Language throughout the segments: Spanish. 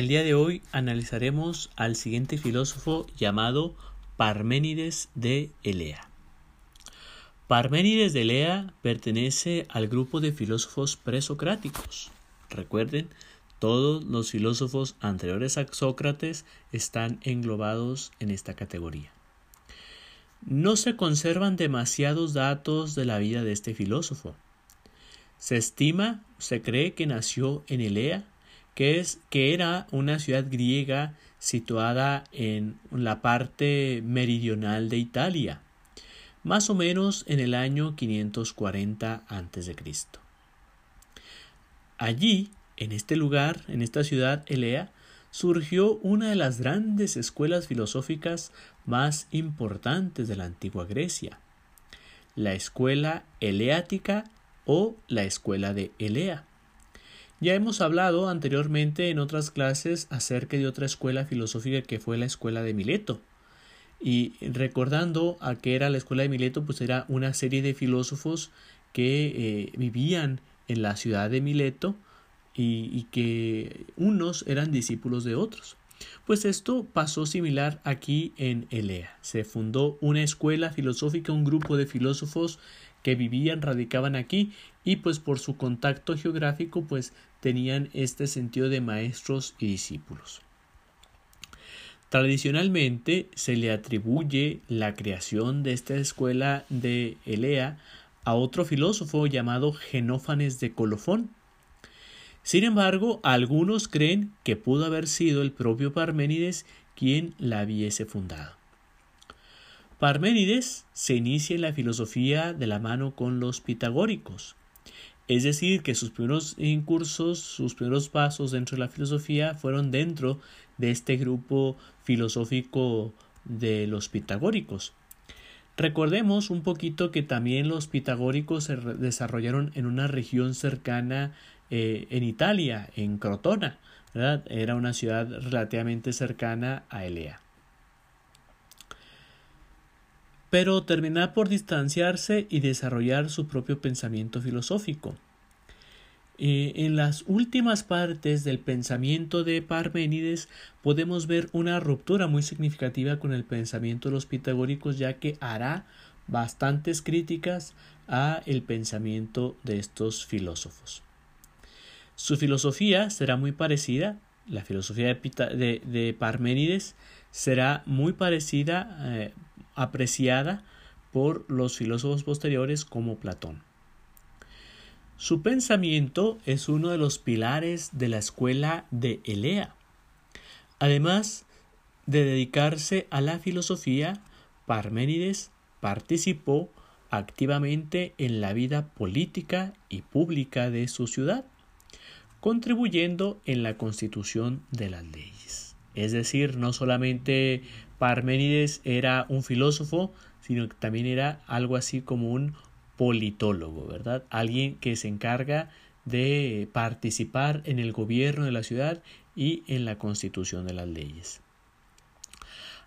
El día de hoy analizaremos al siguiente filósofo llamado Parménides de Elea. Parménides de Elea pertenece al grupo de filósofos presocráticos. Recuerden, todos los filósofos anteriores a Sócrates están englobados en esta categoría. No se conservan demasiados datos de la vida de este filósofo. Se estima, se cree que nació en Elea, que, es, que era una ciudad griega situada en la parte meridional de Italia, más o menos en el año 540 a.C. Allí, en este lugar, en esta ciudad Elea, surgió una de las grandes escuelas filosóficas más importantes de la antigua Grecia, la escuela eleática o la escuela de Elea. Ya hemos hablado anteriormente en otras clases acerca de otra escuela filosófica que fue la escuela de Mileto. Y recordando a qué era la escuela de Mileto, pues era una serie de filósofos que eh, vivían en la ciudad de Mileto y, y que unos eran discípulos de otros. Pues esto pasó similar aquí en Elea. Se fundó una escuela filosófica, un grupo de filósofos que vivían, radicaban aquí y pues por su contacto geográfico pues tenían este sentido de maestros y discípulos. Tradicionalmente se le atribuye la creación de esta escuela de Elea a otro filósofo llamado Genófanes de Colofón. Sin embargo, algunos creen que pudo haber sido el propio Parménides quien la hubiese fundado. Parménides se inicia en la filosofía de la mano con los pitagóricos, es decir, que sus primeros incursos, sus primeros pasos dentro de la filosofía fueron dentro de este grupo filosófico de los pitagóricos. Recordemos un poquito que también los pitagóricos se desarrollaron en una región cercana eh, en Italia, en Crotona, Era una ciudad relativamente cercana a Elea pero terminar por distanciarse y desarrollar su propio pensamiento filosófico. Eh, en las últimas partes del pensamiento de Parménides podemos ver una ruptura muy significativa con el pensamiento de los pitagóricos ya que hará bastantes críticas a el pensamiento de estos filósofos. Su filosofía será muy parecida, la filosofía de, de, Parménides será muy parecida eh, apreciada por los filósofos posteriores como Platón. Su pensamiento es uno de los pilares de la escuela de Elea. Además de dedicarse a la filosofía, Parménides participó activamente en la vida política y pública de su ciudad, contribuyendo en la constitución de las leyes. Es decir, no solamente Parménides era un filósofo, sino que también era algo así como un politólogo, ¿verdad? Alguien que se encarga de participar en el gobierno de la ciudad y en la constitución de las leyes.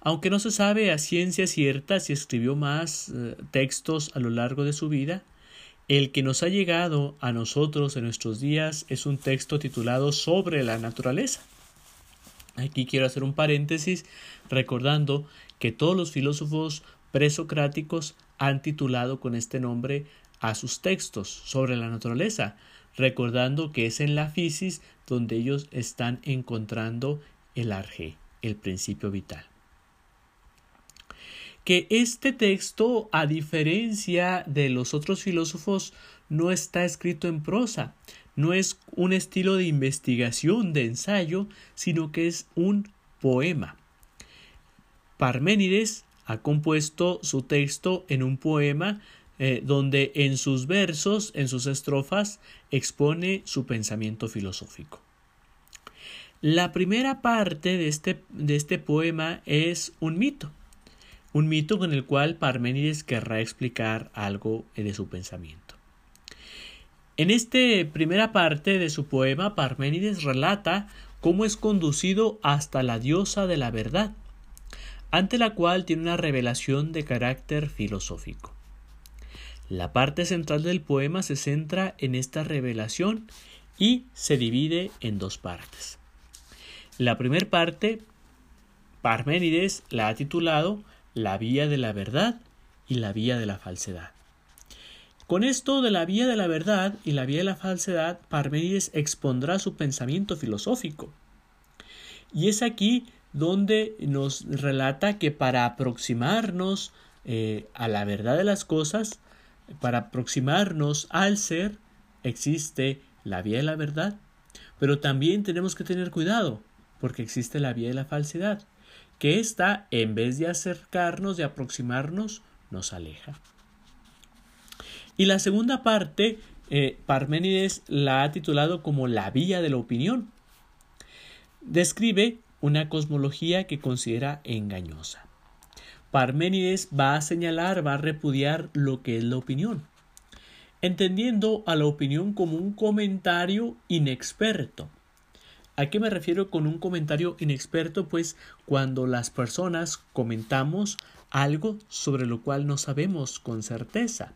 Aunque no se sabe a ciencia cierta si escribió más eh, textos a lo largo de su vida, el que nos ha llegado a nosotros en nuestros días es un texto titulado Sobre la naturaleza. Aquí quiero hacer un paréntesis recordando que todos los filósofos presocráticos han titulado con este nombre a sus textos sobre la naturaleza, recordando que es en la fisis donde ellos están encontrando el arge, el principio vital. Que este texto, a diferencia de los otros filósofos, no está escrito en prosa, no es un estilo de investigación, de ensayo, sino que es un poema. Parménides ha compuesto su texto en un poema eh, donde en sus versos, en sus estrofas, expone su pensamiento filosófico. La primera parte de este, de este poema es un mito, un mito con el cual Parménides querrá explicar algo de su pensamiento. En esta primera parte de su poema, Parménides relata cómo es conducido hasta la diosa de la verdad, ante la cual tiene una revelación de carácter filosófico. La parte central del poema se centra en esta revelación y se divide en dos partes. La primera parte, Parménides la ha titulado La vía de la verdad y la vía de la falsedad. Con esto de la vía de la verdad y la vía de la falsedad, Parménides expondrá su pensamiento filosófico. Y es aquí donde nos relata que para aproximarnos eh, a la verdad de las cosas, para aproximarnos al ser, existe la vía de la verdad, pero también tenemos que tener cuidado, porque existe la vía de la falsedad, que ésta, en vez de acercarnos, de aproximarnos, nos aleja. Y la segunda parte, eh, Parménides la ha titulado como la vía de la opinión. Describe una cosmología que considera engañosa. Parménides va a señalar, va a repudiar lo que es la opinión, entendiendo a la opinión como un comentario inexperto. ¿A qué me refiero con un comentario inexperto? Pues cuando las personas comentamos algo sobre lo cual no sabemos con certeza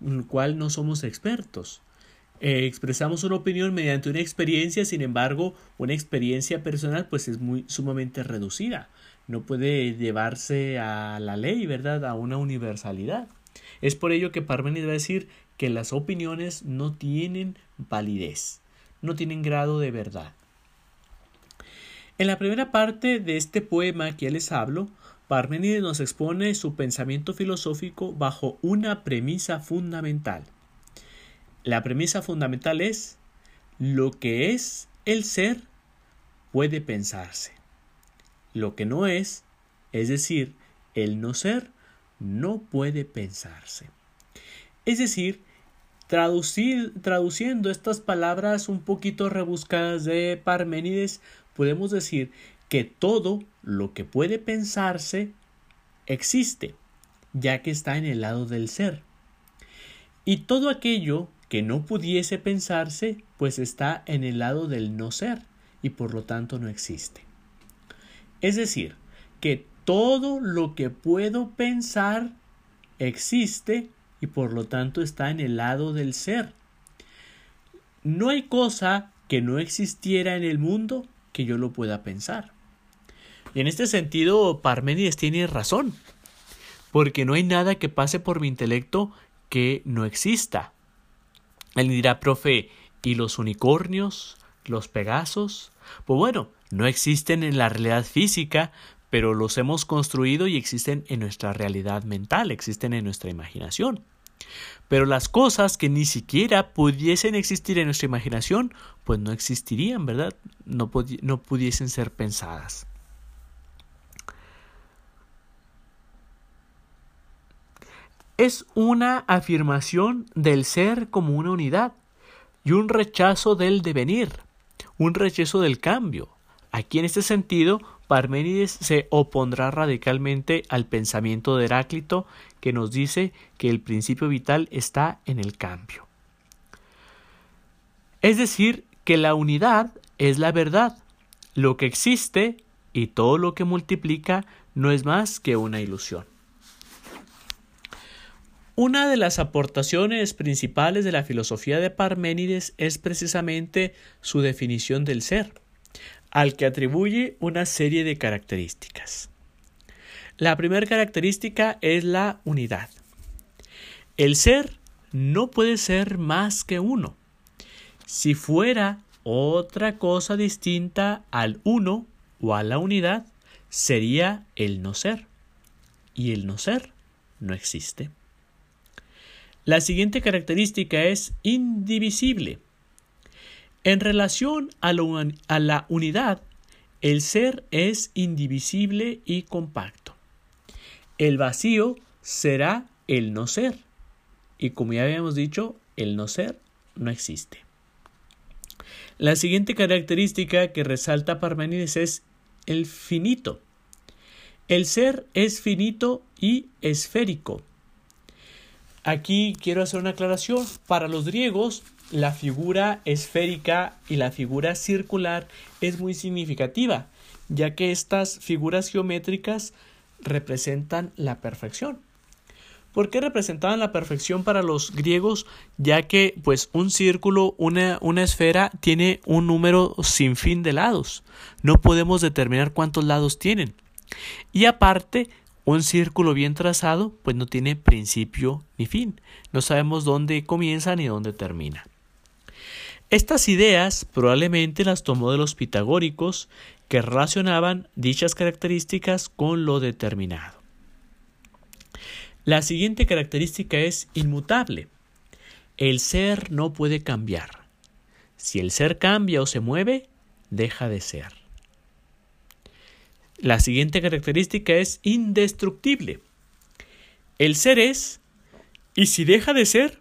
en el cual no somos expertos. Eh, expresamos una opinión mediante una experiencia, sin embargo, una experiencia personal pues es muy sumamente reducida. No puede llevarse a la ley, ¿verdad? A una universalidad. Es por ello que Parménides va a decir que las opiniones no tienen validez, no tienen grado de verdad. En la primera parte de este poema que ya les hablo, Parménides nos expone su pensamiento filosófico bajo una premisa fundamental. La premisa fundamental es lo que es el ser puede pensarse. Lo que no es, es decir, el no ser, no puede pensarse. Es decir, traduciendo estas palabras un poquito rebuscadas de Parménides, podemos decir que todo lo que puede pensarse existe, ya que está en el lado del ser. Y todo aquello que no pudiese pensarse, pues está en el lado del no ser, y por lo tanto no existe. Es decir, que todo lo que puedo pensar existe y por lo tanto está en el lado del ser. No hay cosa que no existiera en el mundo que yo lo pueda pensar. Y en este sentido, Parménides tiene razón, porque no hay nada que pase por mi intelecto que no exista. Él dirá, profe, ¿y los unicornios? ¿Los pegasos? Pues bueno, no existen en la realidad física, pero los hemos construido y existen en nuestra realidad mental, existen en nuestra imaginación. Pero las cosas que ni siquiera pudiesen existir en nuestra imaginación, pues no existirían, ¿verdad? No, no pudiesen ser pensadas. Es una afirmación del ser como una unidad y un rechazo del devenir, un rechazo del cambio. Aquí en este sentido, Parménides se opondrá radicalmente al pensamiento de Heráclito que nos dice que el principio vital está en el cambio. Es decir, que la unidad es la verdad, lo que existe y todo lo que multiplica no es más que una ilusión. Una de las aportaciones principales de la filosofía de Parménides es precisamente su definición del ser, al que atribuye una serie de características. La primera característica es la unidad. El ser no puede ser más que uno. Si fuera otra cosa distinta al uno o a la unidad, sería el no ser. Y el no ser no existe. La siguiente característica es indivisible. En relación a, la unidad, el ser es indivisible y compacto. El vacío será el no ser. Y como ya habíamos dicho, el no ser no existe. La siguiente característica que resalta Parmenides es el finito. El ser es finito y esférico. Aquí quiero hacer una aclaración. Para los griegos, la figura esférica y la figura circular es muy significativa, ya que estas figuras geométricas representan la perfección. ¿Por qué representaban la perfección para los griegos? Ya que pues un círculo, una, una esfera tiene un número sin fin de lados. No podemos determinar cuántos lados tienen. Y aparte, un círculo bien trazado pues no tiene principio ni fin. No sabemos dónde comienza ni dónde termina. Estas ideas probablemente las tomó de los pitagóricos que relacionaban dichas características con lo determinado. La siguiente característica es inmutable. El ser no puede cambiar. Si el ser cambia o se mueve, deja de ser. La siguiente característica es indestructible. El ser es, y si deja de ser,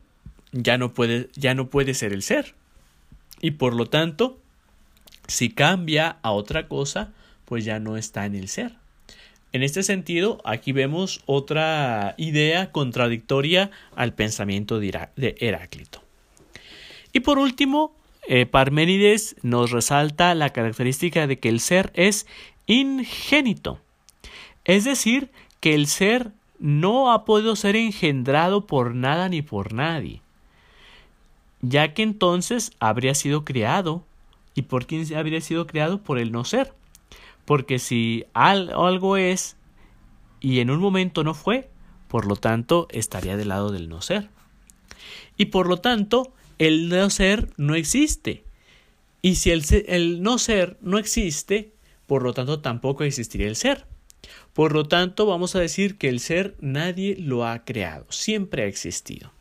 ya no puede, ya no puede ser el ser y por lo tanto, si cambia a otra cosa, pues ya no está en el ser. En este sentido, aquí vemos otra idea contradictoria al pensamiento de Heráclito. Y por último, eh, Parménides nos resalta la característica de que el ser es ingénito. Es decir, que el ser no ha podido ser engendrado por nada ni por nadie ya que entonces habría sido creado. ¿Y por quién habría sido creado? Por el no ser. Porque si algo es y en un momento no fue, por lo tanto estaría del lado del no ser. Y por lo tanto, el no ser no existe. Y si el, el no ser no existe, por lo tanto tampoco existiría el ser. Por lo tanto, vamos a decir que el ser nadie lo ha creado, siempre ha existido.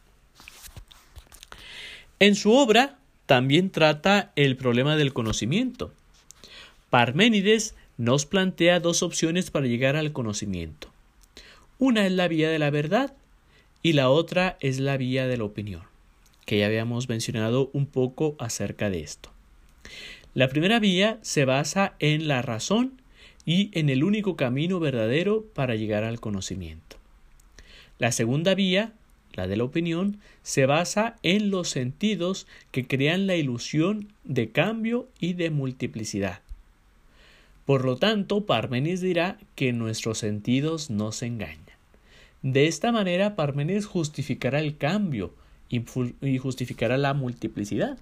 En su obra también trata el problema del conocimiento. Parménides nos plantea dos opciones para llegar al conocimiento. Una es la vía de la verdad y la otra es la vía de la opinión, que ya habíamos mencionado un poco acerca de esto. La primera vía se basa en la razón y en el único camino verdadero para llegar al conocimiento. La segunda vía la de la opinión, se basa en los sentidos que crean la ilusión de cambio y de multiplicidad. Por lo tanto, Parménides dirá que nuestros sentidos no se engañan. De esta manera, Parménides justificará el cambio y justificará la multiplicidad.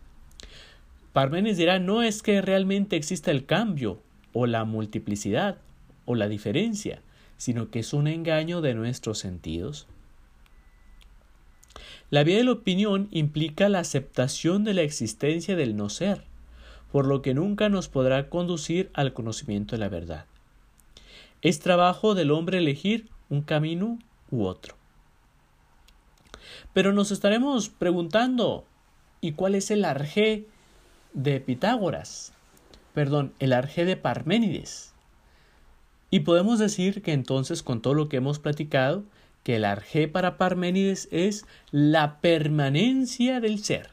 Parménides dirá no es que realmente exista el cambio o la multiplicidad o la diferencia, sino que es un engaño de nuestros sentidos. La vía de la opinión implica la aceptación de la existencia del no ser, por lo que nunca nos podrá conducir al conocimiento de la verdad. Es trabajo del hombre elegir un camino u otro. Pero nos estaremos preguntando, ¿y cuál es el arjé de Pitágoras? Perdón, el arjé de Parménides. Y podemos decir que entonces con todo lo que hemos platicado, que el arjé para Parménides es la permanencia del ser.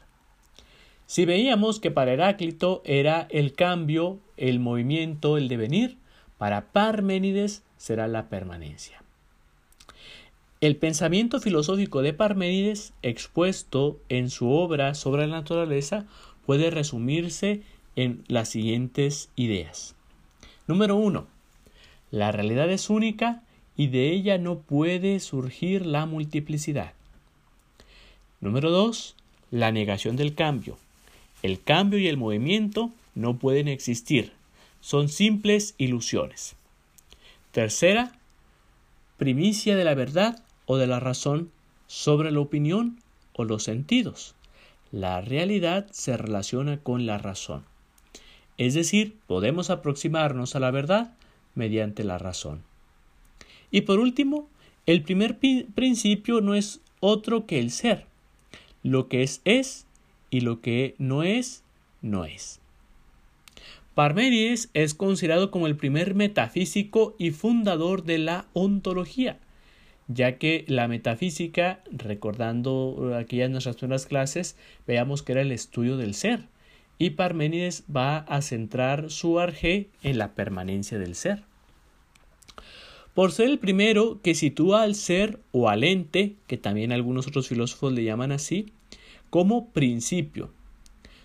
Si veíamos que para Heráclito era el cambio, el movimiento, el devenir, para Parménides será la permanencia. El pensamiento filosófico de Parménides, expuesto en su obra sobre la naturaleza, puede resumirse en las siguientes ideas. Número 1. La realidad es única y de ella no puede surgir la multiplicidad. Número 2. La negación del cambio. El cambio y el movimiento no pueden existir, son simples ilusiones. Tercera, primicia de la verdad o de la razón sobre la opinión o los sentidos. La realidad se relaciona con la razón. Es decir, podemos aproximarnos a la verdad mediante la razón. Y por último, el primer principio no es otro que el ser. Lo que es es y lo que no es, no es. Parménides es considerado como el primer metafísico y fundador de la ontología, ya que la metafísica, recordando aquellas nuestras primeras clases, veamos que era el estudio del ser, y Parménides va a centrar su arjé en la permanencia del ser por ser el primero que sitúa al ser o al ente, que también algunos otros filósofos le llaman así, como principio.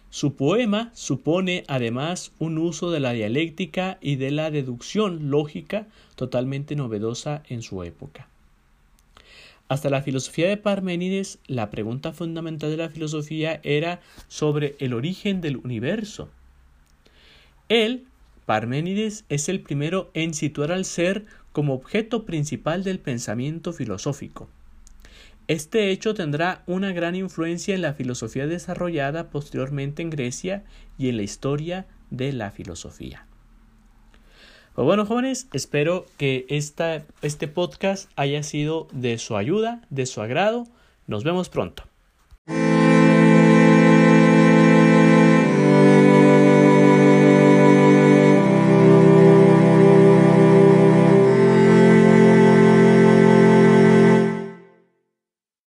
Su poema supone además un uso de la dialéctica y de la deducción lógica totalmente novedosa en su época. Hasta la filosofía de Parménides, la pregunta fundamental de la filosofía era sobre el origen del universo. Él, Parménides, es el primero en situar al ser como objeto principal del pensamiento filosófico. Este hecho tendrá una gran influencia en la filosofía desarrollada posteriormente en Grecia y en la historia de la filosofía. Pues bueno, jóvenes, espero que esta, este podcast haya sido de su ayuda, de su agrado. Nos vemos pronto.